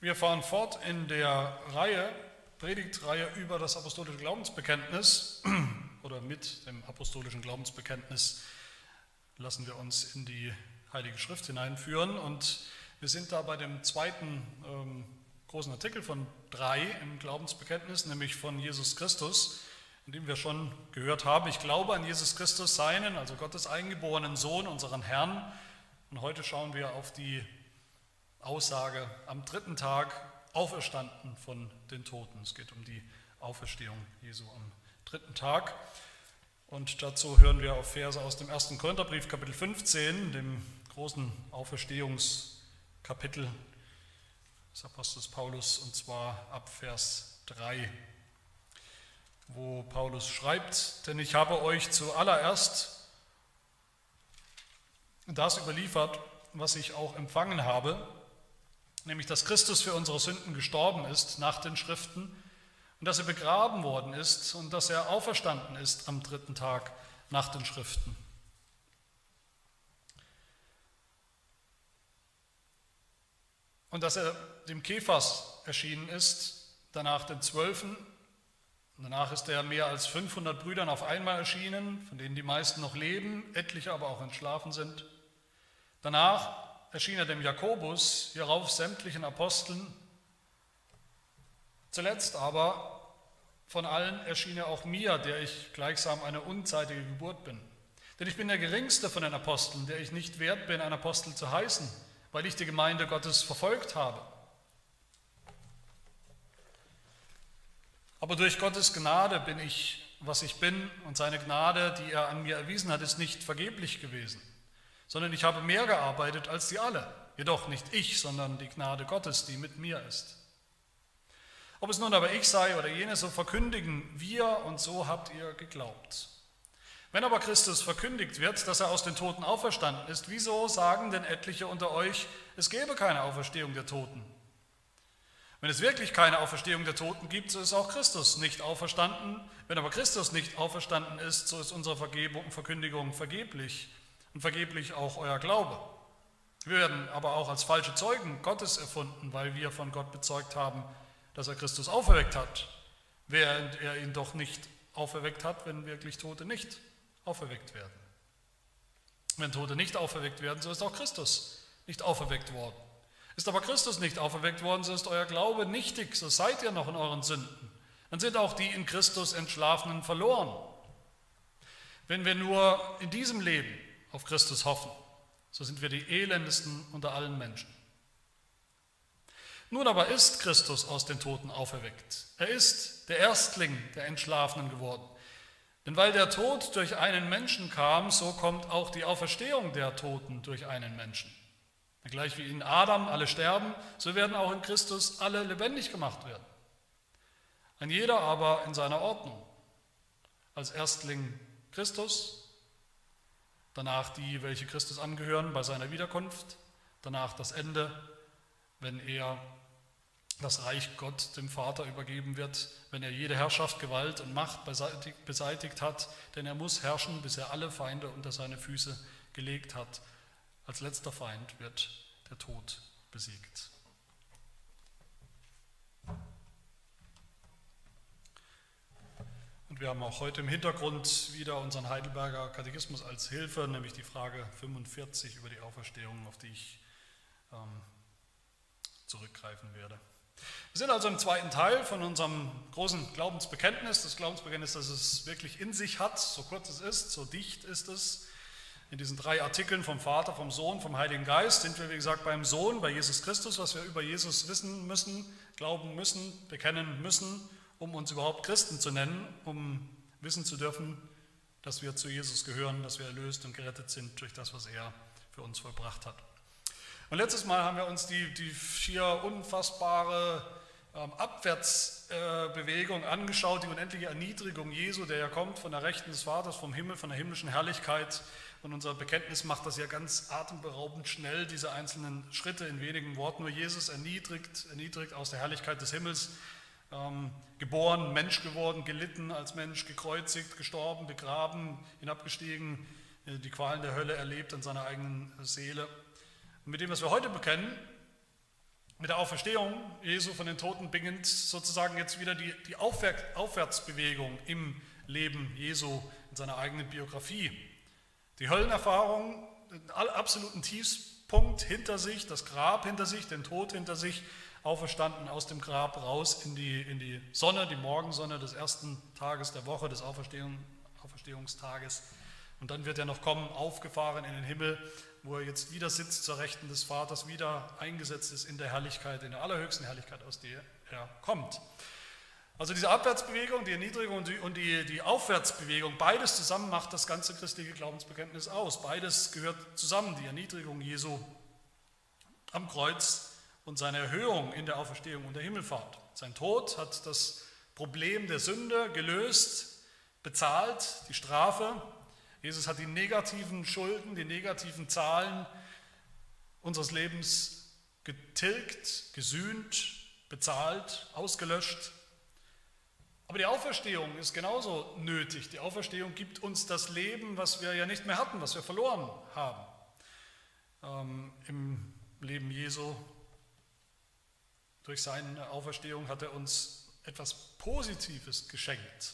Wir fahren fort in der Reihe, Predigtreihe über das apostolische Glaubensbekenntnis oder mit dem apostolischen Glaubensbekenntnis lassen wir uns in die Heilige Schrift hineinführen und wir sind da bei dem zweiten ähm, großen Artikel von drei im Glaubensbekenntnis, nämlich von Jesus Christus, in dem wir schon gehört haben, ich glaube an Jesus Christus, seinen, also Gottes eingeborenen Sohn, unseren Herrn. Und heute schauen wir auf die Aussage am dritten Tag auferstanden von den Toten. Es geht um die Auferstehung Jesu am dritten Tag. Und dazu hören wir auf Verse aus dem 1. Korintherbrief, Kapitel 15, dem großen Auferstehungskapitel des Apostels Paulus, und zwar ab Vers 3, wo Paulus schreibt, denn ich habe euch zuallererst das überliefert, was ich auch empfangen habe, nämlich dass Christus für unsere Sünden gestorben ist nach den Schriften und dass er begraben worden ist und dass er auferstanden ist am dritten Tag nach den Schriften. Und dass er dem Kephas erschienen ist, danach den Zwölfen, danach ist er mehr als 500 Brüdern auf einmal erschienen, von denen die meisten noch leben, etliche aber auch entschlafen sind. Danach erschien er dem Jakobus, hierauf sämtlichen Aposteln. Zuletzt aber von allen erschien er auch mir, der ich gleichsam eine unzeitige Geburt bin. Denn ich bin der geringste von den Aposteln, der ich nicht wert bin, ein Apostel zu heißen, weil ich die Gemeinde Gottes verfolgt habe. Aber durch Gottes Gnade bin ich, was ich bin, und seine Gnade, die er an mir erwiesen hat, ist nicht vergeblich gewesen sondern ich habe mehr gearbeitet als sie alle. Jedoch nicht ich, sondern die Gnade Gottes, die mit mir ist. Ob es nun aber ich sei oder jene, so verkündigen wir und so habt ihr geglaubt. Wenn aber Christus verkündigt wird, dass er aus den Toten auferstanden ist, wieso sagen denn etliche unter euch, es gebe keine Auferstehung der Toten? Wenn es wirklich keine Auferstehung der Toten gibt, so ist auch Christus nicht auferstanden. Wenn aber Christus nicht auferstanden ist, so ist unsere Vergebung, Verkündigung vergeblich und vergeblich auch euer Glaube. Wir werden aber auch als falsche Zeugen Gottes erfunden, weil wir von Gott bezeugt haben, dass er Christus auferweckt hat, während er ihn doch nicht auferweckt hat, wenn wirklich Tote nicht auferweckt werden. Wenn Tote nicht auferweckt werden, so ist auch Christus nicht auferweckt worden. Ist aber Christus nicht auferweckt worden, so ist euer Glaube nichtig, so seid ihr noch in euren Sünden. Dann sind auch die in Christus Entschlafenen verloren. Wenn wir nur in diesem Leben auf Christus hoffen, so sind wir die elendesten unter allen Menschen. Nun aber ist Christus aus den Toten auferweckt. Er ist der Erstling der Entschlafenen geworden. Denn weil der Tod durch einen Menschen kam, so kommt auch die Auferstehung der Toten durch einen Menschen. Gleich wie in Adam alle sterben, so werden auch in Christus alle lebendig gemacht werden. Ein jeder aber in seiner Ordnung. Als Erstling Christus, danach die, welche Christus angehören bei seiner Wiederkunft, danach das Ende, wenn er das Reich Gott dem Vater übergeben wird, wenn er jede Herrschaft, Gewalt und Macht beseitigt, hat, denn er muss herrschen, bis er alle Feinde unter seine Füße gelegt hat. Als letzter Feind wird der Tod besiegt. Und wir haben auch heute im Hintergrund wieder unseren Heidelberger Katechismus als Hilfe, nämlich die Frage 45 über die Auferstehung, auf die ich ähm, zurückgreifen werde. Wir sind also im zweiten Teil von unserem großen Glaubensbekenntnis, das Glaubensbekenntnis, das es wirklich in sich hat, so kurz es ist, so dicht ist es. In diesen drei Artikeln vom Vater, vom Sohn, vom Heiligen Geist sind wir, wie gesagt, beim Sohn, bei Jesus Christus, was wir über Jesus wissen müssen, glauben müssen, bekennen müssen um uns überhaupt Christen zu nennen, um wissen zu dürfen, dass wir zu Jesus gehören, dass wir erlöst und gerettet sind durch das, was er für uns vollbracht hat. Und letztes Mal haben wir uns die, die schier unfassbare ähm, Abwärtsbewegung äh, angeschaut, die unendliche Erniedrigung Jesu, der ja kommt von der Rechten des Vaters, vom Himmel, von der himmlischen Herrlichkeit. Und unser Bekenntnis macht das ja ganz atemberaubend schnell, diese einzelnen Schritte in wenigen Worten. Nur Jesus erniedrigt, erniedrigt aus der Herrlichkeit des Himmels ähm, geboren, Mensch geworden, gelitten als Mensch, gekreuzigt, gestorben, begraben, hinabgestiegen, äh, die Qualen der Hölle erlebt an seiner eigenen Seele. Und mit dem, was wir heute bekennen, Mit der Auferstehung Jesu von den Toten beginnt sozusagen jetzt wieder die, die Aufwärtsbewegung im Leben Jesu in seiner eigenen Biografie. Die Höllenerfahrung, den absoluten Tiefspunkt hinter sich, das Grab hinter sich, den Tod hinter sich, auferstanden aus dem Grab raus in die, in die Sonne, die Morgensonne des ersten Tages der Woche, des Auferstehung, Auferstehungstages. Und dann wird er noch kommen, aufgefahren in den Himmel, wo er jetzt wieder sitzt zur Rechten des Vaters, wieder eingesetzt ist in der Herrlichkeit, in der allerhöchsten Herrlichkeit, aus der er kommt. Also diese Abwärtsbewegung, die Erniedrigung und, die, die Aufwärtsbewegung, beides zusammen macht das ganze christliche Glaubensbekenntnis aus. Beides gehört zusammen, die Erniedrigung Jesu am Kreuz und seine Erhöhung in der Auferstehung und der Himmelfahrt. Sein Tod hat das Problem der Sünde gelöst, bezahlt, die Strafe. Jesus hat die negativen Schulden, die negativen Zahlen unseres Lebens getilgt, gesühnt, bezahlt, ausgelöscht. Aber die Auferstehung ist genauso nötig. Die Auferstehung gibt uns das Leben, was wir ja nicht mehr hatten, was wir verloren haben. Ähm, Im Leben Jesu durch seine Auferstehung hat er uns etwas Positives geschenkt.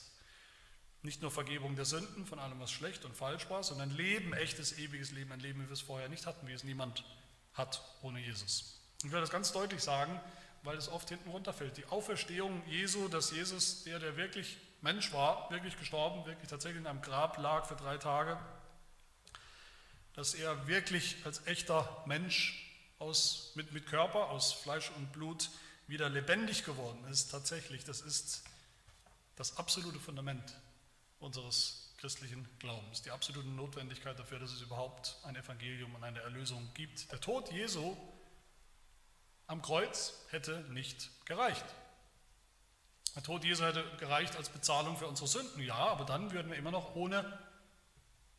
Nicht nur Vergebung der Sünden von allem, was schlecht und falsch war, sondern Leben, echtes, ewiges Leben, ein Leben, wie wir es vorher nicht hatten, wie es niemand hat ohne Jesus. Ich will das ganz deutlich sagen, weil es oft hinten runterfällt. Die Auferstehung Jesu, dass Jesus, der, der wirklich Mensch war, wirklich gestorben, wirklich tatsächlich in einem Grab lag für drei Tage, dass er wirklich als echter Mensch aus, mit, mit Körper, aus Fleisch und Blut wieder lebendig geworden ist, tatsächlich, das ist das absolute Fundament unseres christlichen Glaubens, die absolute Notwendigkeit dafür, dass es überhaupt ein Evangelium und eine Erlösung gibt. Der Tod Jesu am Kreuz hätte nicht gereicht. Der Tod Jesu hätte gereicht als Bezahlung für unsere Sünden, ja, aber dann würden wir immer noch ohne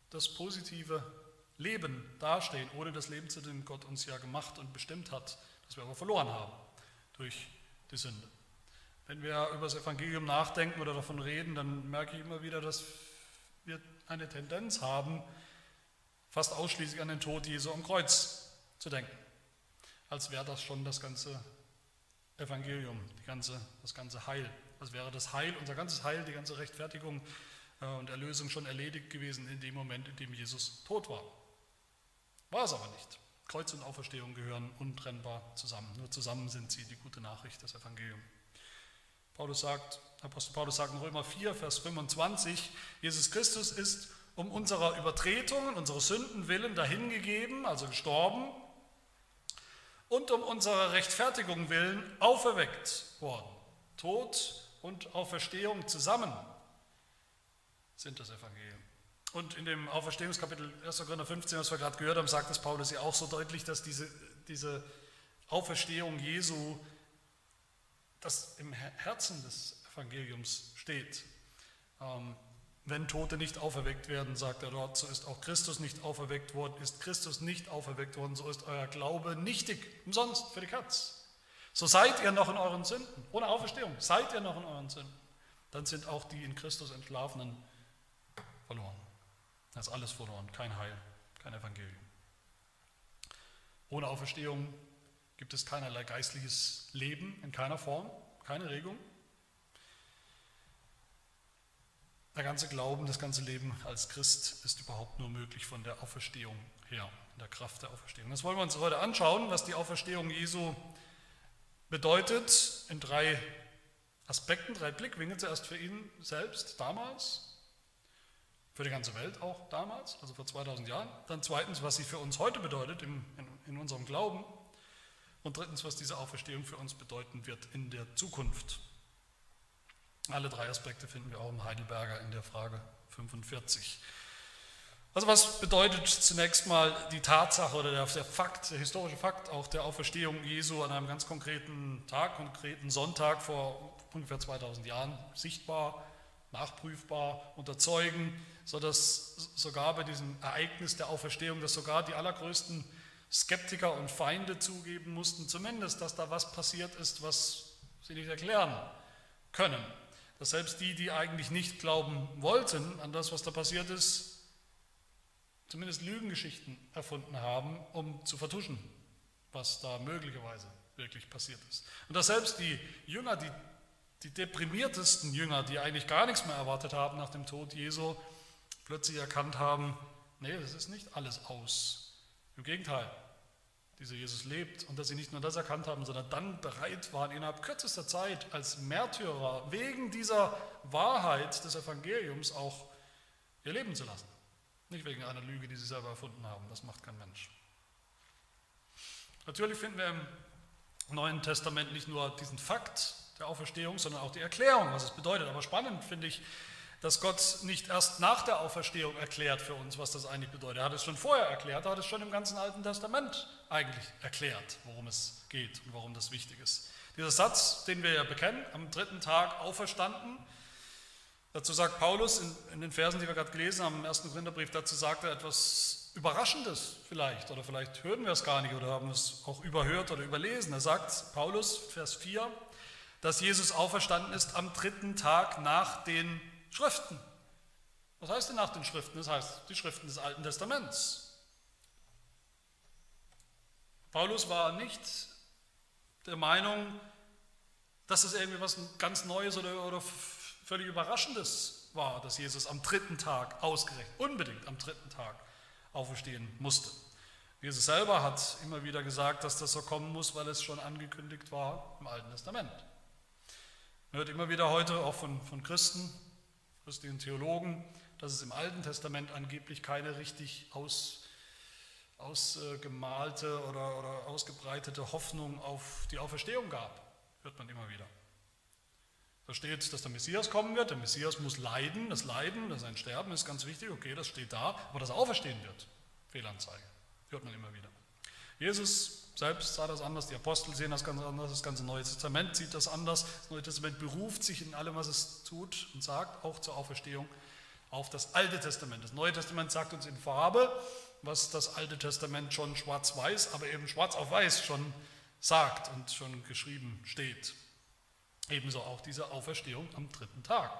das positive Leben dastehen, ohne das Leben, zu dem Gott uns ja gemacht und bestimmt hat, das wir aber verloren haben durch die Sünde. Wenn wir über das Evangelium nachdenken oder davon reden, dann merke ich immer wieder, dass wir eine Tendenz haben, fast ausschließlich an den Tod Jesu am Kreuz zu denken, als wäre das schon das ganze Evangelium, ganze, das ganze Heil. Als wäre das Heil, unser ganzes Heil, die ganze Rechtfertigung äh, und Erlösung schon erledigt gewesen in dem Moment, in dem Jesus tot war. War es aber nicht. Kreuz und Auferstehung gehören untrennbar zusammen. Nur zusammen sind sie die gute Nachricht des Evangeliums. Paulus sagt, Apostel Paulus sagt in Römer 4, Vers 25, Jesus Christus ist um unserer Übertretungen, unserer Sünden willen dahingegeben, also gestorben, und um unserer Rechtfertigung willen auferweckt worden. Tod und Auferstehung zusammen sind das Evangelium. Und in dem Auferstehungskapitel 1. Korinther 15, was wir gerade gehört haben, sagt es Paulus ja auch so deutlich, dass diese, diese Auferstehung Jesu, das im Herzen des Evangeliums steht. Ähm, wenn Tote nicht auferweckt werden, sagt er dort, so ist auch Christus nicht auferweckt worden. Ist Christus nicht auferweckt worden, so ist euer Glaube nichtig, umsonst für die Katz. So seid ihr noch in euren Sünden, ohne Auferstehung, seid ihr noch in euren Sünden. Dann sind auch die in Christus Entschlafenen verloren. Da ist alles verloren, kein Heil, kein Evangelium. Ohne Auferstehung gibt es keinerlei geistliches Leben in keiner Form, keine Regung. Der ganze Glauben, das ganze Leben als Christ ist überhaupt nur möglich von der Auferstehung her, in der Kraft der Auferstehung. Das wollen wir uns heute anschauen, was die Auferstehung Jesu bedeutet, in drei Aspekten, drei Blickwinkeln. Zuerst für ihn selbst damals, für die ganze Welt auch damals, also vor 2000 Jahren. Dann zweitens, was sie für uns heute bedeutet in, in, in unserem Glauben. Und drittens, was diese Auferstehung für uns bedeuten wird in der Zukunft. Alle drei Aspekte finden wir auch im Heidelberger in der Frage 45. Also was bedeutet zunächst mal die Tatsache oder der, der, Fakt, der historische Fakt auch der Auferstehung Jesu an einem ganz konkreten Tag, konkreten Sonntag vor ungefähr 2000 Jahren sichtbar, nachprüfbar unter Zeugen, sodass sogar bei diesem Ereignis der Auferstehung, dass sogar die allergrößten Skeptiker und Feinde zugeben mussten, zumindest, dass da was passiert ist, was sie nicht erklären können. Dass selbst die, die eigentlich nicht glauben wollten an das, was da passiert ist, zumindest Lügengeschichten erfunden haben, um zu vertuschen, was da möglicherweise wirklich passiert ist. Und dass selbst die Jünger, die, die deprimiertesten Jünger, die eigentlich gar nichts mehr erwartet haben nach dem Tod Jesu, plötzlich erkannt haben, nee, das ist nicht alles aus. Im Gegenteil, dieser Jesus lebt und dass sie nicht nur das erkannt haben, sondern dann bereit waren, innerhalb kürzester Zeit als Märtyrer wegen dieser Wahrheit des Evangeliums auch ihr Leben zu lassen. Nicht wegen einer Lüge, die sie selber erfunden haben. Das macht kein Mensch. Natürlich finden wir im Neuen Testament nicht nur diesen Fakt der Auferstehung, sondern auch die Erklärung, was es bedeutet. Aber spannend finde ich, dass Gott nicht erst nach der Auferstehung erklärt für uns, was das eigentlich bedeutet. Er hat es schon vorher erklärt, er hat es schon im ganzen Alten Testament eigentlich erklärt, worum es geht und warum das wichtig ist. Dieser Satz, den wir ja bekennen, am dritten Tag auferstanden, dazu sagt Paulus in, in den Versen, die wir gerade gelesen haben, im ersten Korintherbrief, dazu sagt er etwas Überraschendes vielleicht, oder vielleicht hören wir es gar nicht oder haben es auch überhört oder überlesen. Er sagt, Paulus, Vers 4, dass Jesus auferstanden ist am dritten Tag nach den Schriften. Was heißt denn nach den Schriften? Das heißt die Schriften des Alten Testaments. Paulus war nicht der Meinung, dass es irgendwie was ganz Neues oder, oder völlig Überraschendes war, dass Jesus am dritten Tag ausgerechnet, unbedingt am dritten Tag auferstehen musste. Jesus selber hat immer wieder gesagt, dass das so kommen muss, weil es schon angekündigt war im Alten Testament. Man hört immer wieder heute auch von, von Christen, christlichen Theologen, dass es im Alten Testament angeblich keine richtig aus, ausgemalte oder, oder ausgebreitete Hoffnung auf die Auferstehung gab. Hört man immer wieder. Da steht, dass der Messias kommen wird. Der Messias muss leiden. Das Leiden, das sein Sterben ist ganz wichtig. Okay, das steht da. Aber dass er auferstehen wird, Fehlanzeige. Hört man immer wieder. Jesus selbst sah das anders, die Apostel sehen das ganz anders, das ganze Neue Testament sieht das anders. Das Neue Testament beruft sich in allem, was es tut und sagt, auch zur Auferstehung, auf das Alte Testament. Das Neue Testament sagt uns in Farbe, was das Alte Testament schon schwarz-weiß, aber eben schwarz auf weiß schon sagt und schon geschrieben steht. Ebenso auch diese Auferstehung am dritten Tag.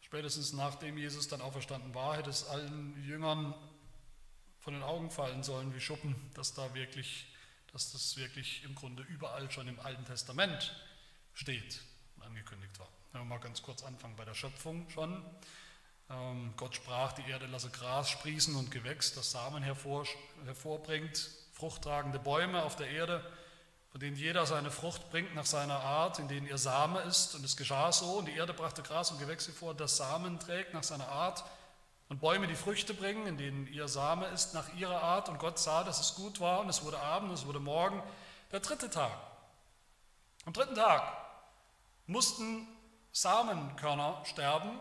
Spätestens nachdem Jesus dann auferstanden war, hätte es allen Jüngern von den Augen fallen sollen wie Schuppen, dass da wirklich dass das wirklich im Grunde überall schon im Alten Testament steht und angekündigt war. Wenn wir mal ganz kurz anfangen bei der Schöpfung schon. Ähm, Gott sprach, die Erde lasse Gras sprießen und Gewächs, das Samen hervor, hervorbringt, fruchttragende Bäume auf der Erde, von denen jeder seine Frucht bringt nach seiner Art, in denen ihr Same ist. Und es geschah so, und die Erde brachte Gras und Gewächse vor, das Samen trägt nach seiner Art, und Bäume, die Früchte bringen, in denen ihr Same ist nach ihrer Art. Und Gott sah, dass es gut war und es wurde Abend und es wurde Morgen, der dritte Tag. Am dritten Tag mussten Samenkörner sterben,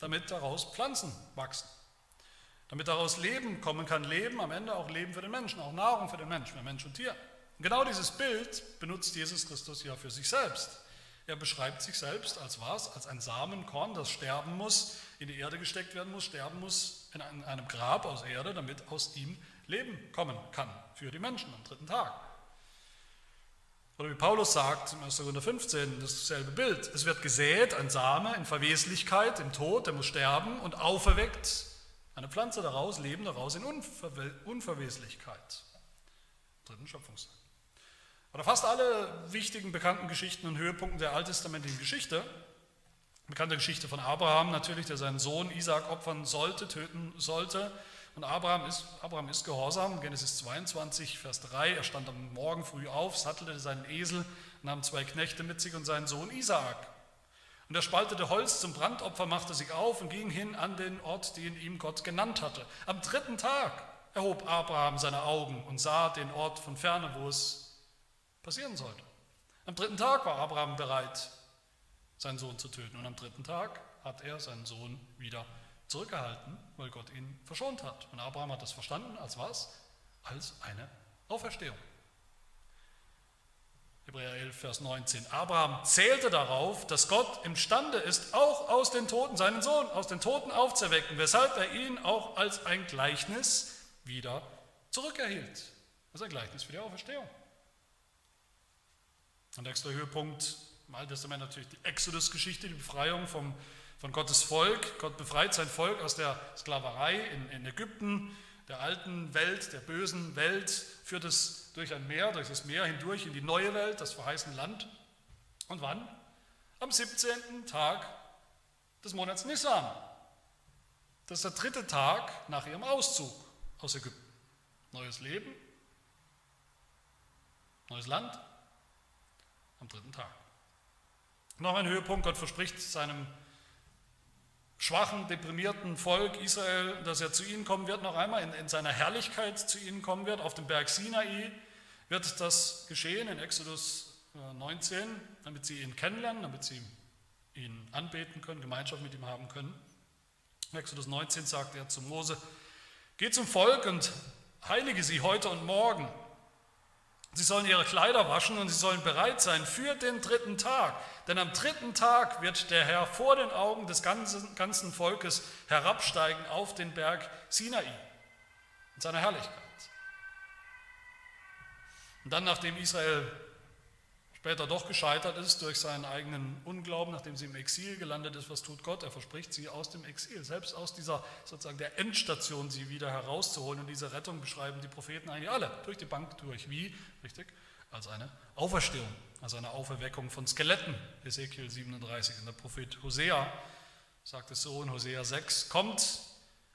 damit daraus Pflanzen wachsen. Damit daraus Leben kommen kann, Leben, am Ende auch Leben für den Menschen, auch Nahrung für den Menschen, für Mensch und Tier. Und genau dieses Bild benutzt Jesus Christus ja für sich selbst. Er beschreibt sich selbst als was? Als ein Samenkorn, das sterben muss, in die Erde gesteckt werden muss, sterben muss in einem Grab aus Erde, damit aus ihm Leben kommen kann für die Menschen am dritten Tag. Oder wie Paulus sagt im 1. Korinther 15, dasselbe Bild. Es wird gesät, ein Same in Verweslichkeit, im Tod, der muss sterben und auferweckt eine Pflanze daraus, Leben daraus in Unverwe Unverweslichkeit. Dritten Schöpfungstag. Oder fast alle wichtigen bekannten Geschichten und Höhepunkte der alttestamentlichen Geschichte, bekannte Geschichte von Abraham natürlich, der seinen Sohn Isaac opfern sollte, töten sollte. Und Abraham ist, Abraham ist gehorsam, Genesis 22, Vers 3, er stand am Morgen früh auf, sattelte seinen Esel, nahm zwei Knechte mit sich und seinen Sohn Isaak. Und er spaltete Holz zum Brandopfer, machte sich auf und ging hin an den Ort, den ihm Gott genannt hatte. Am dritten Tag erhob Abraham seine Augen und sah den Ort von ferne, wo es passieren sollte. Am dritten Tag war Abraham bereit, seinen Sohn zu töten. Und am dritten Tag hat er seinen Sohn wieder zurückgehalten, weil Gott ihn verschont hat. Und Abraham hat das verstanden als was? Als eine Auferstehung. Hebräer 11, Vers 19. Abraham zählte darauf, dass Gott imstande ist, auch aus den Toten seinen Sohn aus den Toten aufzuwecken, weshalb er ihn auch als ein Gleichnis wieder zurückerhielt. Ist ein Gleichnis für die Auferstehung. Und nächster Höhepunkt im Alten Testament natürlich die Exodus-Geschichte, die Befreiung vom, von Gottes Volk. Gott befreit sein Volk aus der Sklaverei in, in Ägypten, der alten Welt, der bösen Welt, führt es durch ein Meer, durch das Meer hindurch in die neue Welt, das verheißene Land. Und wann? Am 17. Tag des Monats Nisan. Das ist der dritte Tag nach ihrem Auszug aus Ägypten. Neues Leben, neues Land am dritten Tag. Noch ein Höhepunkt, Gott verspricht seinem schwachen, deprimierten Volk Israel, dass er zu ihnen kommen wird, noch einmal in, in seiner Herrlichkeit zu ihnen kommen wird. Auf dem Berg Sinai wird das geschehen in Exodus 19, äh, damit sie ihn kennenlernen, damit sie ihn anbeten können, Gemeinschaft mit ihm haben können. In Exodus 19 sagt er zu Mose, geh zum Volk und heilige sie heute und morgen. Sie sollen ihre Kleider waschen und sie sollen bereit sein für den dritten Tag. Denn am dritten Tag wird der Herr vor den Augen des ganzen, ganzen Volkes herabsteigen auf den Berg Sinai in seiner Herrlichkeit. Und dann, nachdem Israel später doch gescheitert ist durch seinen eigenen Unglauben, nachdem sie im Exil gelandet ist, was tut Gott? Er verspricht sie aus dem Exil, selbst aus dieser sozusagen der Endstation sie wieder herauszuholen. Und diese Rettung beschreiben die Propheten eigentlich alle durch die Bank durch. Wie? Richtig? Als eine Auferstehung, als eine Auferweckung von Skeletten. Ezekiel 37. Und der Prophet Hosea sagt es so in Hosea 6, kommt,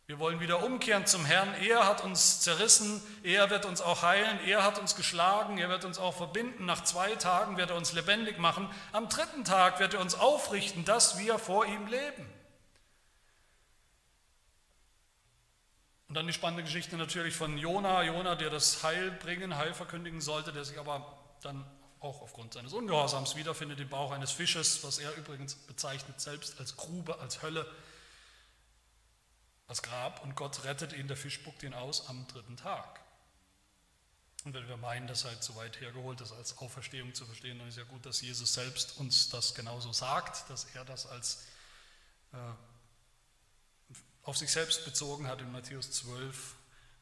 wir wollen wieder umkehren zum Herrn. Er hat uns zerrissen, er wird uns auch heilen, er hat uns geschlagen, er wird uns auch verbinden. Nach zwei Tagen wird er uns lebendig machen. Am dritten Tag wird er uns aufrichten, dass wir vor ihm leben. Und dann die spannende Geschichte natürlich von Jona. Jona, der das Heil bringen, Heil verkündigen sollte, der sich aber dann auch aufgrund seines Ungehorsams wiederfindet im Bauch eines Fisches, was er übrigens bezeichnet selbst als Grube, als Hölle das Grab und Gott rettet ihn, der Fisch spuckt ihn aus am dritten Tag. Und wenn wir meinen, das sei zu weit hergeholt, das als Auferstehung zu verstehen, dann ist ja gut, dass Jesus selbst uns das genauso sagt, dass er das als äh, auf sich selbst bezogen hat in Matthäus 12,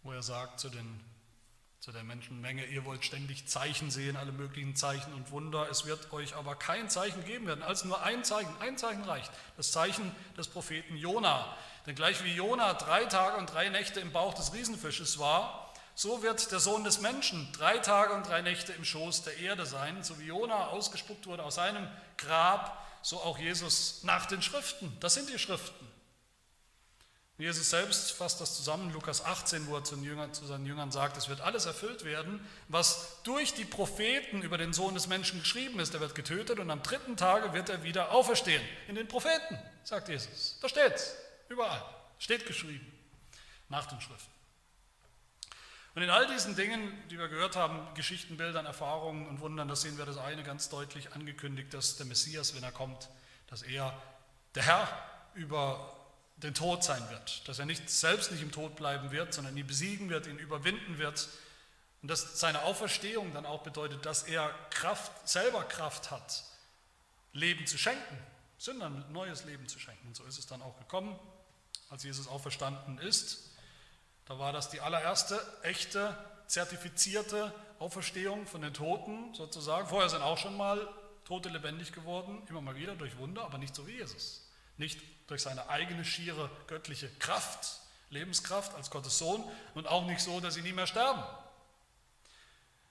wo er sagt zu, den, zu der Menschenmenge, ihr wollt ständig Zeichen sehen, alle möglichen Zeichen und Wunder, es wird euch aber kein Zeichen geben werden, als nur ein Zeichen, ein Zeichen reicht, das Zeichen des Propheten Jona, denn gleich wie Jona drei Tage und drei Nächte im Bauch des Riesenfisches war, so wird der Sohn des Menschen drei Tage und drei Nächte im Schoß der Erde sein. So wie Jona ausgespuckt wurde aus seinem Grab, so auch Jesus nach den Schriften. Das sind die Schriften. Jesus selbst fasst das zusammen, Lukas 18, wo er zu, Jüngern, zu seinen Jüngern sagt, es wird alles erfüllt werden, was durch die Propheten über den Sohn des Menschen geschrieben ist. Er wird getötet und am dritten Tage wird er wieder auferstehen. In den Propheten, sagt Jesus. Da steht's. Überall. Steht geschrieben. Nach den Schriften. Und in all diesen Dingen, die wir gehört haben, Geschichten, Bildern, Erfahrungen und Wundern, da sehen wir das eine ganz deutlich angekündigt, dass der Messias, wenn er kommt, dass er der Herr über den Tod sein wird, dass er nicht selbst nicht im Tod bleiben wird, sondern ihn besiegen wird, ihn überwinden wird und dass seine Auferstehung dann auch bedeutet, dass er Kraft, selber Kraft hat, Leben zu schenken, Sündern neues Leben zu schenken. Und so ist es dann auch gekommen als Jesus auferstanden ist. Da war das die allererste echte, zertifizierte Auferstehung von den Toten sozusagen. Vorher sind auch schon mal Tote lebendig geworden, immer mal wieder durch Wunder, aber nicht so wie Jesus. Nicht durch seine eigene schiere göttliche Kraft, Lebenskraft als Gottes Sohn und auch nicht so, dass sie nie mehr sterben.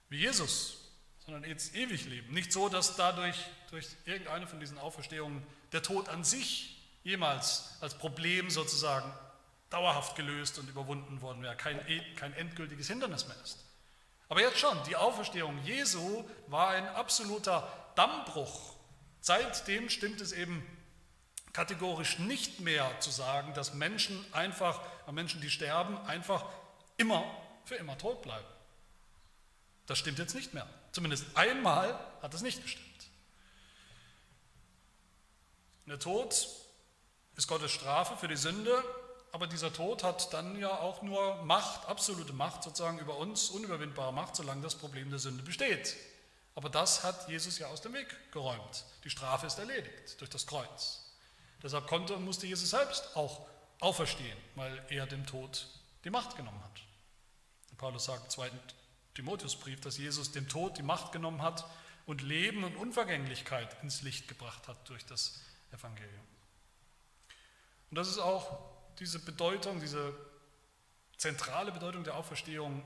Wie Jesus, sondern jetzt ewig leben. Nicht so, dass dadurch durch irgendeine von diesen Auferstehungen der Tod an sich jemals als Problem sozusagen dauerhaft gelöst und überwunden worden wäre, kein, kein endgültiges Hindernis mehr ist. Aber jetzt schon, die Auferstehung Jesu war ein absoluter Dammbruch. Seitdem stimmt es eben kategorisch nicht mehr zu sagen, dass Menschen einfach, Menschen, die sterben, einfach immer für immer tot bleiben. Das stimmt jetzt nicht mehr. Zumindest einmal hat es nicht gestimmt. Der Tod ist Gottes Strafe für die Sünde, aber dieser Tod hat dann ja auch nur Macht, absolute Macht sozusagen über uns, unüberwindbare Macht, solange das Problem der Sünde besteht. Aber das hat Jesus ja aus dem Weg geräumt. Die Strafe ist erledigt durch das Kreuz. Deshalb konnte und musste Jesus selbst auch auferstehen, weil er dem Tod die Macht genommen hat. Paulus sagt im zweiten Timotheusbrief, dass Jesus dem Tod die Macht genommen hat und Leben und Unvergänglichkeit ins Licht gebracht hat durch das Evangelium. Und das ist auch diese Bedeutung, diese zentrale Bedeutung der Auferstehung,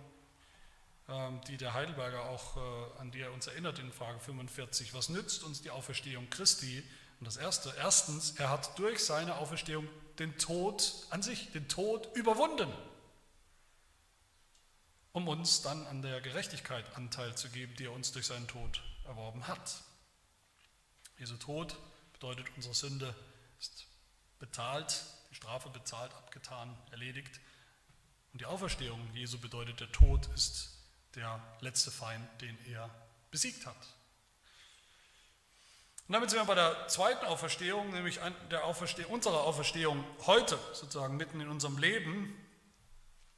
ähm, die der Heidelberger auch, äh, an die er uns erinnert in Frage 45. Was nützt uns die Auferstehung Christi? Und das Erste, erstens, er hat durch seine Auferstehung den Tod an sich, den Tod überwunden, um uns dann an der Gerechtigkeit Anteil zu geben, die er uns durch seinen Tod erworben hat. Jesu Tod bedeutet, unsere Sünde ist bezahlt, die Strafe bezahlt, abgetan, erledigt. Und die Auferstehung Jesu bedeutet, der Tod ist der letzte Feind, den er besiegt hat. Und damit sind wir bei der zweiten Auferstehung, nämlich der Auferstehung, unserer Auferstehung heute, sozusagen mitten in unserem Leben.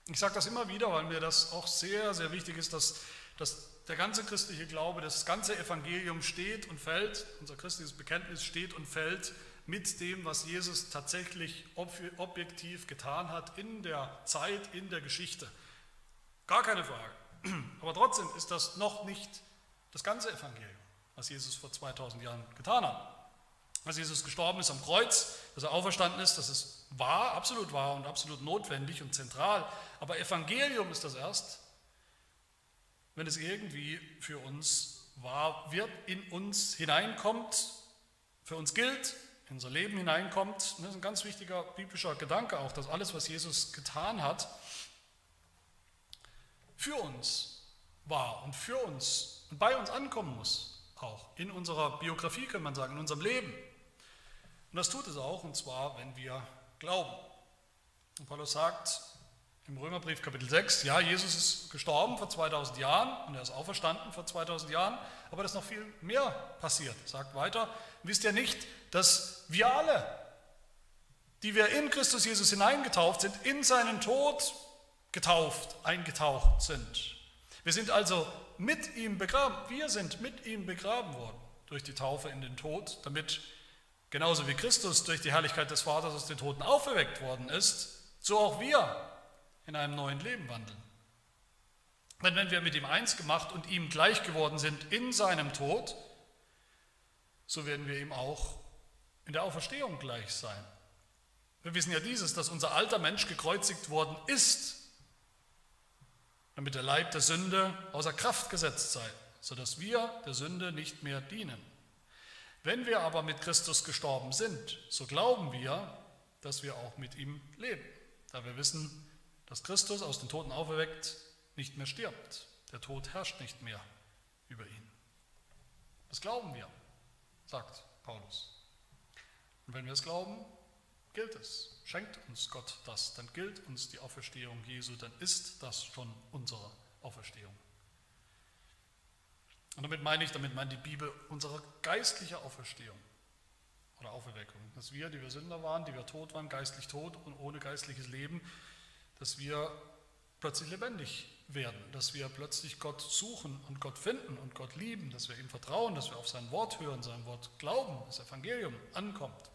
Ich sage das immer wieder, weil mir das auch sehr, sehr wichtig ist, dass, dass der ganze christliche Glaube, das ganze Evangelium steht und fällt, unser christliches Bekenntnis steht und fällt mit dem, was Jesus tatsächlich objektiv getan hat in der Zeit, in der Geschichte. Gar keine Frage. Aber trotzdem ist das noch nicht das ganze Evangelium, was Jesus vor 2000 Jahren getan hat. Als Jesus gestorben ist am Kreuz, dass er auferstanden ist, das ist wahr, absolut wahr und absolut notwendig und zentral. Aber Evangelium ist das erst, wenn es irgendwie für uns wahr wird, in uns hineinkommt, für uns gilt in unser Leben hineinkommt. Das ist ein ganz wichtiger biblischer Gedanke auch, dass alles, was Jesus getan hat, für uns war und für uns und bei uns ankommen muss, auch in unserer Biografie, kann man sagen, in unserem Leben. Und das tut es auch, und zwar, wenn wir glauben. Und Paulus sagt im Römerbrief Kapitel 6, ja, Jesus ist gestorben vor 2000 Jahren und er ist auferstanden vor 2000 Jahren, aber das ist noch viel mehr passiert. Er sagt weiter, wisst ihr nicht, dass wir alle, die wir in Christus Jesus hineingetauft sind, in seinen Tod getauft, eingetaucht sind. Wir sind also mit ihm begraben. Wir sind mit ihm begraben worden durch die Taufe in den Tod, damit genauso wie Christus durch die Herrlichkeit des Vaters aus den Toten auferweckt worden ist, so auch wir in einem neuen Leben wandeln. Denn wenn wir mit ihm eins gemacht und ihm gleich geworden sind in seinem Tod, so werden wir ihm auch in der Auferstehung gleich sein. Wir wissen ja dieses, dass unser alter Mensch gekreuzigt worden ist, damit der Leib der Sünde außer Kraft gesetzt sei, sodass wir der Sünde nicht mehr dienen. Wenn wir aber mit Christus gestorben sind, so glauben wir, dass wir auch mit ihm leben, da wir wissen, dass Christus aus den Toten auferweckt nicht mehr stirbt. Der Tod herrscht nicht mehr über ihn. Das glauben wir, sagt Paulus. Und wenn wir es glauben, gilt es. Schenkt uns Gott das, dann gilt uns die Auferstehung Jesu, dann ist das schon unsere Auferstehung. Und damit meine ich, damit meint die Bibel unsere geistliche Auferstehung oder Auferweckung. Dass wir, die wir Sünder waren, die wir tot waren, geistlich tot und ohne geistliches Leben, dass wir plötzlich lebendig werden, dass wir plötzlich Gott suchen und Gott finden und Gott lieben, dass wir ihm vertrauen, dass wir auf sein Wort hören, sein Wort glauben, das Evangelium ankommt.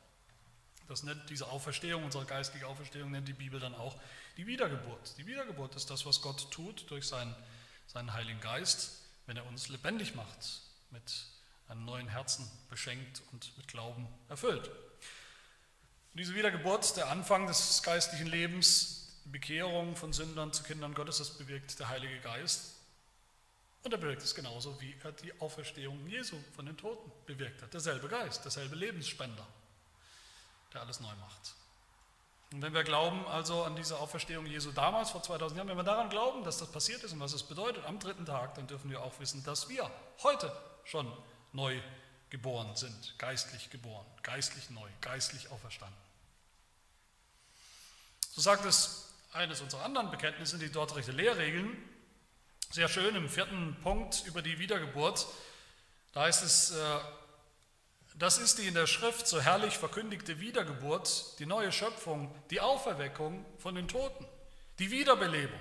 Das nennt diese Auferstehung, unsere geistige Auferstehung, nennt die Bibel dann auch die Wiedergeburt. Die Wiedergeburt ist das, was Gott tut durch seinen, seinen Heiligen Geist, wenn er uns lebendig macht, mit einem neuen Herzen beschenkt und mit Glauben erfüllt. Und diese Wiedergeburt, der Anfang des geistlichen Lebens, die Bekehrung von Sündern zu Kindern Gottes, das bewirkt der Heilige Geist. Und er bewirkt es genauso, wie er die Auferstehung Jesu von den Toten bewirkt hat. Derselbe Geist, derselbe Lebensspender der alles neu macht. Und wenn wir glauben also an diese Auferstehung Jesu damals, vor 2000 Jahren, wenn wir daran glauben, dass das passiert ist und was es bedeutet am dritten Tag, dann dürfen wir auch wissen, dass wir heute schon neu geboren sind, geistlich geboren, geistlich neu, geistlich auferstanden. So sagt es eines unserer anderen Bekenntnisse, die Dortrechte Lehrregeln, sehr schön im vierten Punkt über die Wiedergeburt. Da heißt es, äh, das ist die in der Schrift so herrlich verkündigte Wiedergeburt, die neue Schöpfung, die Auferweckung von den Toten, die Wiederbelebung.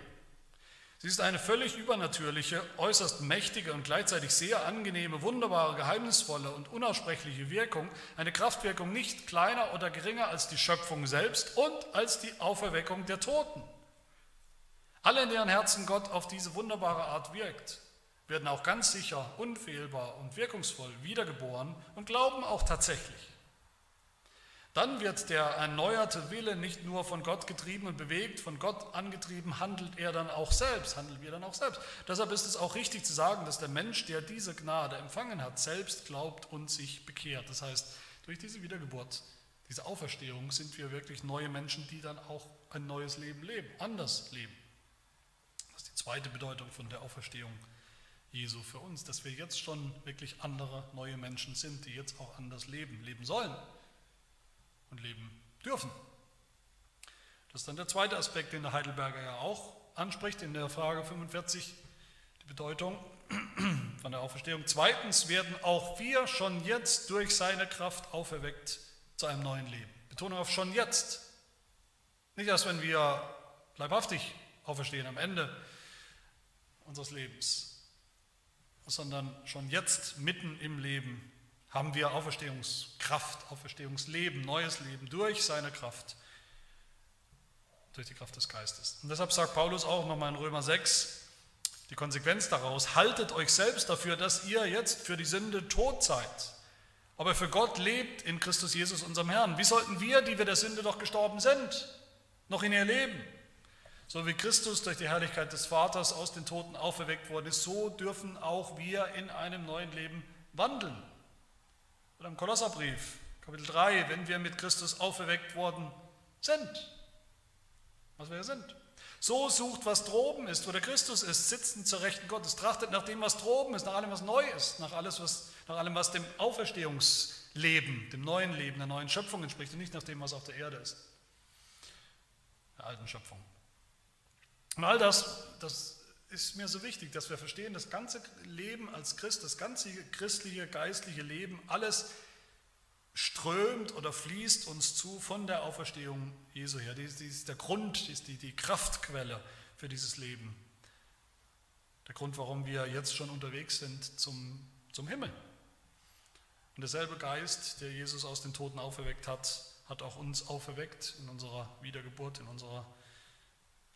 Sie ist eine völlig übernatürliche, äußerst mächtige und gleichzeitig sehr angenehme, wunderbare, geheimnisvolle und unaussprechliche Wirkung, eine Kraftwirkung nicht kleiner oder geringer als die Schöpfung selbst und als die Auferweckung der Toten. Alle, in deren Herzen Gott auf diese wunderbare Art wirkt, werden auch ganz sicher, unfehlbar und wirkungsvoll wiedergeboren und glauben auch tatsächlich. Dann wird der erneuerte Wille nicht nur von Gott getrieben und bewegt, von Gott angetrieben, handelt er dann auch selbst, handeln wir dann auch selbst. Deshalb ist es auch richtig zu sagen, dass der Mensch, der diese Gnade empfangen hat, selbst glaubt und sich bekehrt. Das heißt, durch diese Wiedergeburt, diese Auferstehung sind wir wirklich neue Menschen, die dann auch ein neues Leben leben, anders leben. Das ist die zweite Bedeutung von der Auferstehung Jesu für uns, dass wir jetzt schon wirklich andere neue Menschen sind, die jetzt auch anders leben, leben sollen und leben dürfen. Das ist dann der zweite Aspekt, den der Heidelberger ja auch anspricht in der Frage 45, die Bedeutung von der Auferstehung. Zweitens werden auch wir schon jetzt durch seine Kraft auferweckt zu einem neuen Leben. Betonung auf schon jetzt. Nicht erst, wenn wir leibhaftig auferstehen am Ende unseres Lebens, sondern schon jetzt mitten im Leben haben wir Auferstehungskraft, Auferstehungsleben, neues Leben durch seine Kraft, durch die Kraft des Geistes. Und deshalb sagt Paulus auch nochmal in Römer 6, die Konsequenz daraus, haltet euch selbst dafür, dass ihr jetzt für die Sünde tot seid, aber für Gott lebt in Christus Jesus, unserem Herrn. Wie sollten wir, die wir der Sünde doch gestorben sind, noch in ihr leben? So wie Christus durch die Herrlichkeit des Vaters aus den Toten auferweckt worden ist, so dürfen auch wir in einem neuen Leben wandeln. Oder im Kolosserbrief, Kapitel 3, wenn wir mit Christus auferweckt worden sind, was wir sind. So sucht, was droben ist, wo der Christus ist, sitzend zur Rechten Gottes, trachtet nach dem, was droben ist, nach allem, was neu ist, nach, alles, was, nach allem, was dem Auferstehungsleben, dem neuen Leben, der neuen Schöpfung entspricht und nicht nach dem, was auf der Erde ist, der alten Schöpfung. Und all das, das ist mir so wichtig, dass wir verstehen, das ganze Leben als Christ, das ganze christliche, geistliche Leben, alles strömt oder fließt uns zu von der Auferstehung Jesu her. Dies ist der Grund, ist die, die Kraftquelle für dieses Leben. Der Grund, warum wir jetzt schon unterwegs sind zum, zum Himmel. Und derselbe Geist, der Jesus aus den Toten auferweckt hat, hat auch uns auferweckt in unserer Wiedergeburt, in unserer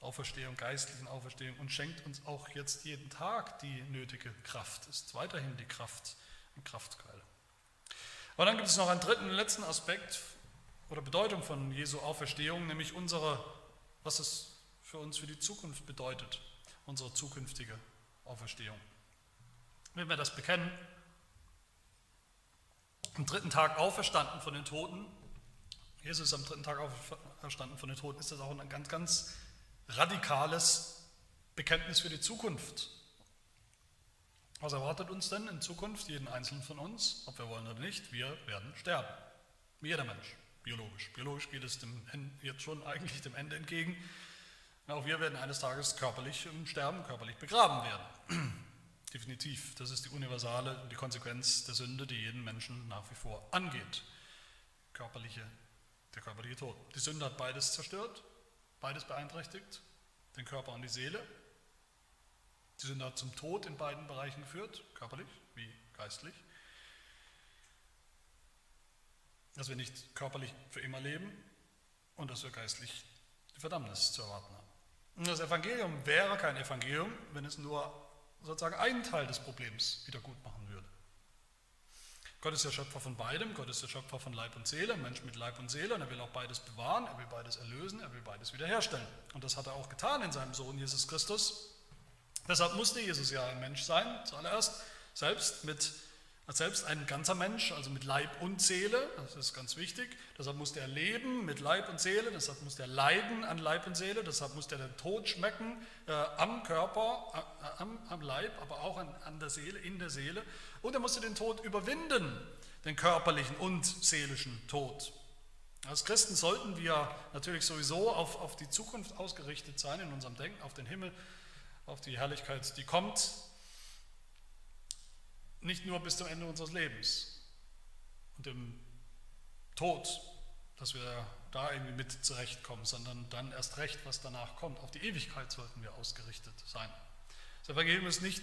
Auferstehung, geistlichen Auferstehung und schenkt uns auch jetzt jeden Tag die nötige Kraft, ist weiterhin die Kraft und Kraftquelle. Aber dann gibt es noch einen dritten, letzten Aspekt oder Bedeutung von Jesu Auferstehung, nämlich unsere, was es für uns für die Zukunft bedeutet, unsere zukünftige Auferstehung. Wenn wir das bekennen, am dritten Tag auferstanden von den Toten, Jesus ist am dritten Tag auferstanden von den Toten, ist das auch ein ganz, ganz radikales Bekenntnis für die Zukunft. Was erwartet uns denn in Zukunft, jeden Einzelnen von uns, ob wir wollen oder nicht? Wir werden sterben. Wie jeder Mensch, biologisch. Biologisch geht es dem, jetzt schon eigentlich dem Ende entgegen. Auch wir werden eines Tages körperlich sterben, körperlich begraben werden. Definitiv. Das ist die universale, die Konsequenz der Sünde, die jeden Menschen nach wie vor angeht. Körperliche, der körperliche Tod. Die Sünde hat beides zerstört, Beides beeinträchtigt, den Körper und die Seele. Die sind da zum Tod in beiden Bereichen geführt, körperlich wie geistlich. Dass wir nicht körperlich für immer leben und dass wir geistlich die Verdammnis zu erwarten haben. Und das Evangelium wäre kein Evangelium, wenn es nur sozusagen einen Teil des Problems wieder gut machen Gott ist der Schöpfer von beidem, Gott ist der Schöpfer von Leib und Seele, Mensch mit Leib und Seele und er will auch beides bewahren, er will beides erlösen, er will beides wiederherstellen. Und das hat er auch getan in seinem Sohn Jesus Christus. Deshalb musste Jesus ja ein Mensch sein, zuallererst, selbst mit als selbst ein ganzer Mensch, also mit Leib und Seele, das ist ganz wichtig. Deshalb musste er leben mit Leib und Seele, deshalb musste er leiden an Leib und Seele, deshalb musste er den Tod schmecken äh, am Körper, äh, am, am, Leib, aber auch an, an der Seele, in der Seele. Und er musste den Tod überwinden, den körperlichen und seelischen Tod. Als Christen sollten wir natürlich sowieso auf, auf die Zukunft ausgerichtet sein in unserem Denken, auf den Himmel, auf die Herrlichkeit, die kommt, nicht nur bis zum Ende unseres Lebens und dem Tod, dass wir da irgendwie mit zurechtkommen, sondern dann erst recht, was danach kommt. Auf die Ewigkeit sollten wir ausgerichtet sein. Das Evangelium ist nicht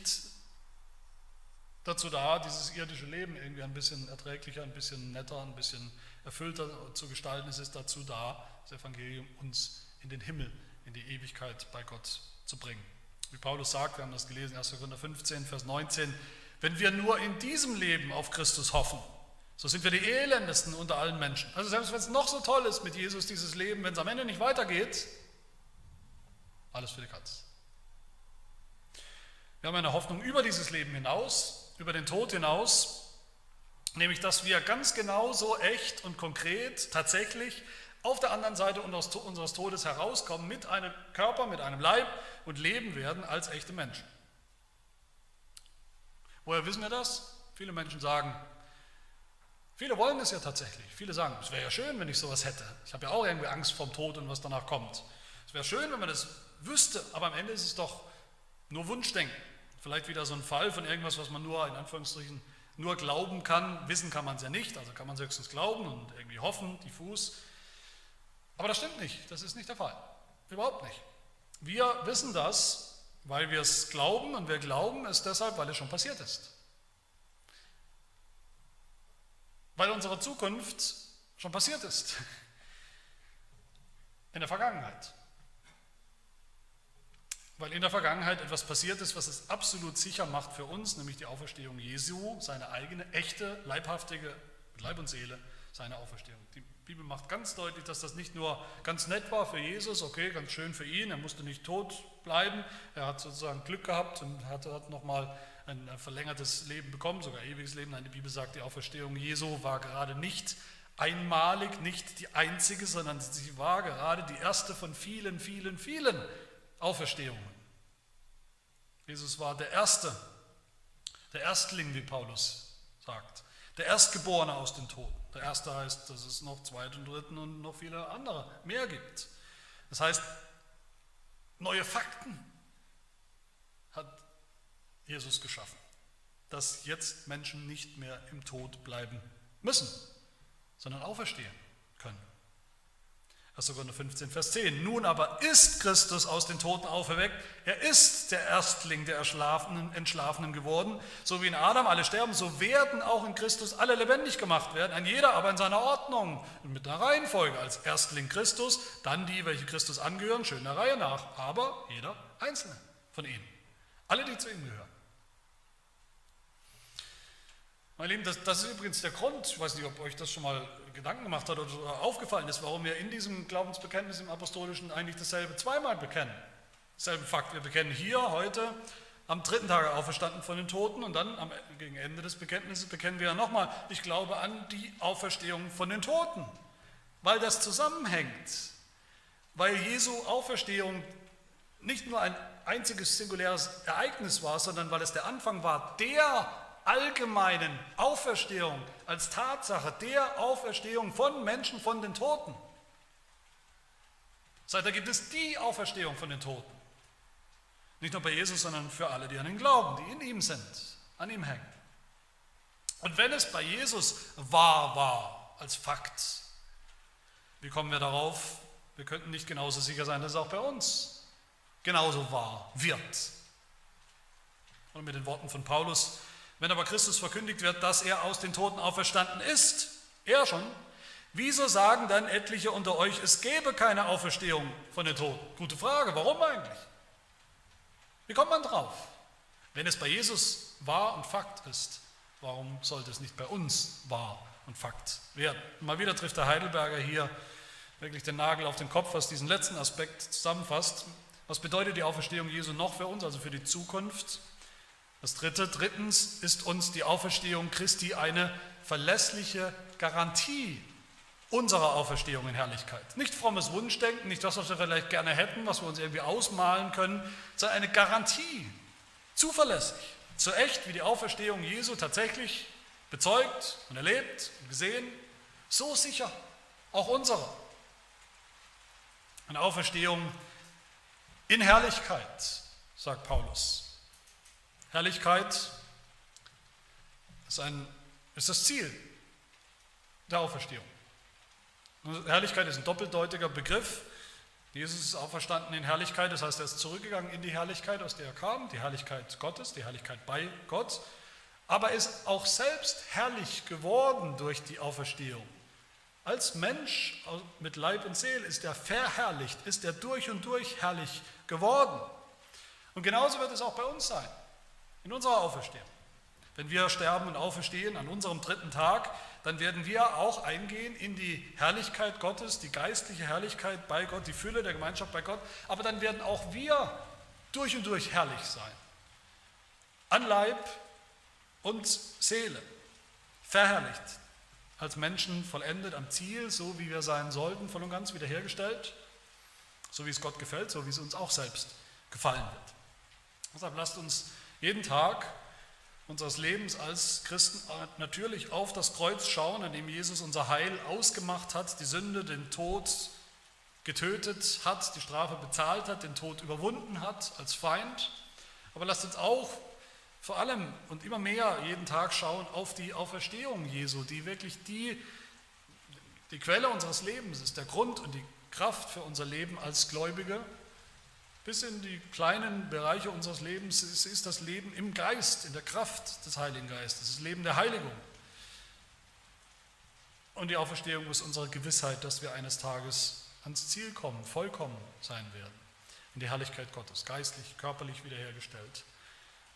dazu da, dieses irdische Leben irgendwie ein bisschen erträglicher, ein bisschen netter, ein bisschen erfüllter zu gestalten. Es ist dazu da, das Evangelium uns in den Himmel, in die Ewigkeit bei Gott zu bringen. Wie Paulus sagt, wir haben das gelesen, 1. Korinther 15, Vers 19, wenn wir nur in diesem Leben auf Christus hoffen, So sind wir die elendesten unter allen Menschen. Also selbst wenn es noch so toll ist mit Jesus, dieses Leben, wenn es am Ende nicht weitergeht, alles für die Katz. Wir haben eine Hoffnung über dieses Leben hinaus, über den Tod hinaus, nämlich dass wir ganz genau so echt und konkret tatsächlich auf der anderen Seite unseres Todes herauskommen mit einem Körper, mit einem Leib und leben werden als echte Menschen. Woher wissen wir das? Viele Menschen sagen, viele wollen es ja tatsächlich. Viele sagen, es wäre ja schön, wenn ich sowas hätte. Ich habe ja auch irgendwie Angst vom Tod und was danach kommt. Es wäre schön, wenn man das wüsste, aber am Ende ist es doch nur Wunschdenken. Vielleicht wieder so ein Fall von irgendwas, was man nur in Anführungsstrichen nur glauben kann. Wissen kann man es ja nicht, also kann man es höchstens glauben und irgendwie hoffen, diffus. Aber das stimmt nicht, das ist nicht der Fall. Überhaupt nicht. Wir wissen das, weil wir es glauben und wir glauben es deshalb, weil es schon passiert ist. Weil unsere Zukunft schon passiert ist. In der Vergangenheit. Weil in der Vergangenheit etwas passiert ist, was es absolut sicher macht für uns, nämlich die Auferstehung Jesu, seine eigene, echte, leibhaftige, Leib und Seele, seine Auferstehung. Die Bibel macht ganz deutlich, dass das nicht nur ganz nett war für Jesus, okay, ganz schön für ihn, er musste nicht tot bleiben, er hat sozusagen Glück gehabt und hat, hat nochmal ein verlängertes Leben bekommen, sogar ewiges Leben. Nein, die Bibel sagt, die Auferstehung Jesu war gerade nicht einmalig, nicht die einzige, sondern sie war gerade die erste von vielen, vielen, vielen Auferstehungen. Jesus war der Erste, der Erstling, wie Paulus sagt, der Erstgeborene aus den Toten. Der erste heißt, dass es noch zweiten, dritten und noch viele andere mehr gibt. Das heißt, neue Fakten hat Jesus geschaffen, dass jetzt Menschen nicht mehr im Tod bleiben müssen, sondern auferstehen. 1. Korinther 15, Vers 10. Nun aber ist Christus aus den Toten auferweckt. Er ist der Erstling der Erschlafenen, Entschlafenen geworden. So wie in Adam alle sterben, so werden auch in Christus alle lebendig gemacht werden. Ein jeder aber in seiner Ordnung und mit einer Reihenfolge. Als Erstling Christus, dann die, welche Christus angehören, schön der Reihe nach. Aber jeder einzelne von ihnen. Alle, die zu ihm gehören. Meine Lieben, das, das, ist übrigens der Grund, ich weiß nicht, ob euch das schon mal Gedanken gemacht hat oder aufgefallen ist, warum wir in diesem Glaubensbekenntnis im Apostolischen eigentlich dasselbe zweimal bekennen. Selben Fakt, wir bekennen hier heute am dritten Tage auferstanden von den Toten und dann am, gegen Ende des Bekenntnisses bekennen wir nochmal, ich glaube an die Auferstehung von den Toten, weil das zusammenhängt, weil Jesu Auferstehung nicht nur ein einziges singuläres Ereignis war, sondern weil es der Anfang war der allgemeinen Auferstehung als Tatsache der Auferstehung von Menschen von den Toten. Seit da gibt es die Auferstehung von den Toten. Nicht nur bei Jesus, sondern für alle, die an ihn glauben, die in ihm sind, an ihm hängen. Und wenn es bei Jesus wahr war, als Fakt, wie kommen wir darauf? Wir könnten nicht genauso sicher sein, dass es auch bei uns genauso wahr wird. Und mit den Worten von Paulus, wenn aber Christus verkündigt wird, dass er aus den Toten auferstanden ist, er schon, wieso sagen dann etliche unter euch, es gebe keine Auferstehung von den Toten? Gute Frage, warum eigentlich? Wie kommt man drauf? Wenn es bei Jesus wahr und Fakt ist, warum sollte es nicht bei uns wahr und Fakt werden? Mal wieder trifft der Heidelberger hier wirklich den Nagel auf den Kopf, was diesen letzten Aspekt zusammenfasst. Was bedeutet die Auferstehung Jesu noch für uns, also für die Zukunft? Das dritte, drittens ist uns die Auferstehung Christi eine verlässliche Garantie unserer Auferstehung in Herrlichkeit. Nicht frommes Wunschdenken, nicht das, was wir vielleicht gerne hätten, was wir uns irgendwie ausmalen können, sondern eine Garantie, zuverlässig, so echt wie die Auferstehung Jesu tatsächlich bezeugt und erlebt und gesehen, so sicher auch unsere. Eine Auferstehung in Herrlichkeit, sagt Paulus. Herrlichkeit ist, ein, ist das Ziel der Auferstehung. Herrlichkeit ist ein doppeldeutiger Begriff. Jesus ist auferstanden in Herrlichkeit, das heißt, er ist zurückgegangen in die Herrlichkeit, aus der er kam, die Herrlichkeit Gottes, die Herrlichkeit bei Gott. Aber er ist auch selbst herrlich geworden durch die Auferstehung. Als Mensch mit Leib und Seele ist er verherrlicht, ist er durch und durch herrlich geworden. Und genauso wird es auch bei uns sein in unserer Auferstehung. Wenn wir sterben und auferstehen an unserem dritten Tag, dann werden wir auch eingehen in die Herrlichkeit Gottes, die geistliche Herrlichkeit bei Gott, die Fülle der Gemeinschaft bei Gott. Aber dann werden auch wir durch und durch herrlich sein. An Leib und Seele. Verherrlicht. Als Menschen vollendet am Ziel, so wie wir sein sollten, voll und ganz wiederhergestellt. So wie es Gott gefällt, so wie es uns auch selbst gefallen wird. Deshalb lasst uns jeden Tag unseres Lebens als Christen natürlich auf das Kreuz schauen, an dem Jesus unser Heil ausgemacht hat, die Sünde, den Tod getötet hat, die Strafe bezahlt hat, den Tod überwunden hat als Feind. Aber lasst uns auch vor allem und immer mehr jeden Tag schauen auf die Auferstehung Jesu, die wirklich die, die Quelle unseres Lebens ist, der Grund und die Kraft für unser Leben als Gläubige bis in die kleinen Bereiche unseres Lebens ist, ist das Leben im Geist, in der Kraft des Heiligen Geistes, das Leben der Heiligung. Und die Auferstehung ist unsere Gewissheit, dass wir eines Tages ans Ziel kommen, vollkommen sein werden, in die Herrlichkeit Gottes, geistlich, körperlich wiederhergestellt,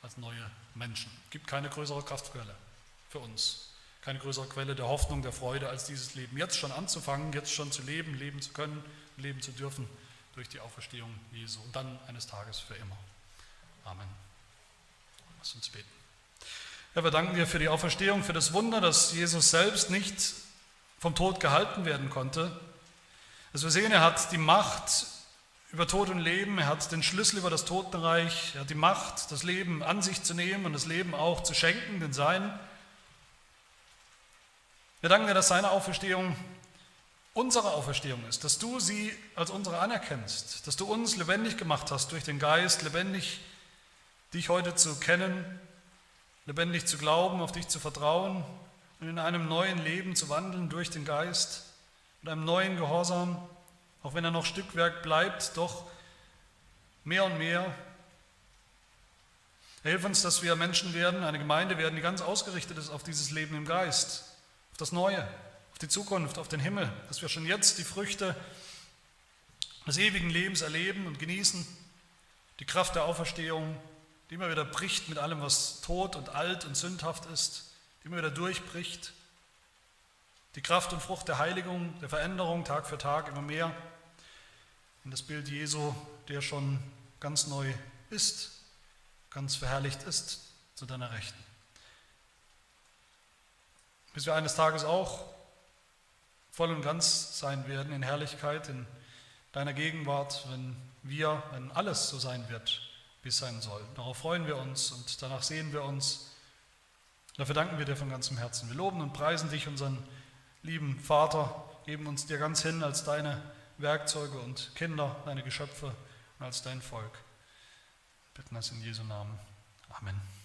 als neue Menschen. Es gibt keine größere Kraftquelle für uns, keine größere Quelle der Hoffnung, der Freude, als dieses Leben jetzt schon anzufangen, jetzt schon zu leben, leben zu können, leben zu dürfen durch die Auferstehung Jesu und dann eines Tages für immer. Amen. Lass uns beten. Herr, wir danken dir für die Auferstehung, für das Wunder, dass Jesus selbst nicht vom Tod gehalten werden konnte. Dass wir sehen, er hat die Macht über Tod und Leben, er hat den Schlüssel über das Totenreich, er hat die Macht, das Leben an sich zu nehmen und das Leben auch zu schenken, den Sein. Wir danken dir, dass seine Auferstehung unsere Auferstehung ist, dass du sie als unsere anerkennst, dass du uns lebendig gemacht hast durch den Geist, lebendig dich heute zu kennen, lebendig zu glauben, auf dich zu vertrauen und in einem neuen Leben zu wandeln durch den Geist, mit einem neuen Gehorsam, auch wenn er noch Stückwerk bleibt, doch mehr und mehr. Hilf uns, dass wir Menschen werden, eine Gemeinde werden, die ganz ausgerichtet ist auf dieses Leben im Geist, auf das Neue, die Zukunft, auf den Himmel, dass wir schon jetzt die Früchte des ewigen Lebens erleben und genießen, die Kraft der Auferstehung, die immer wieder bricht mit allem, was tot und alt und sündhaft ist, die immer wieder durchbricht, die Kraft und Frucht der Heiligung, der Veränderung Tag für Tag immer mehr. In das Bild Jesu, der schon ganz neu ist, ganz verherrlicht ist zu deiner Rechten. Bis wir eines Tages auch voll und ganz sein werden in Herrlichkeit, in deiner Gegenwart, wenn wir, wenn alles so sein wird, wie es sein soll. Darauf freuen wir uns und danach sehen wir uns. Dafür danken wir dir von ganzem Herzen. Wir loben und preisen dich, unseren lieben Vater, geben uns dir ganz hin als deine Werkzeuge und Kinder, deine Geschöpfe und als dein Volk. Wir bitten das in Jesu Namen. Amen.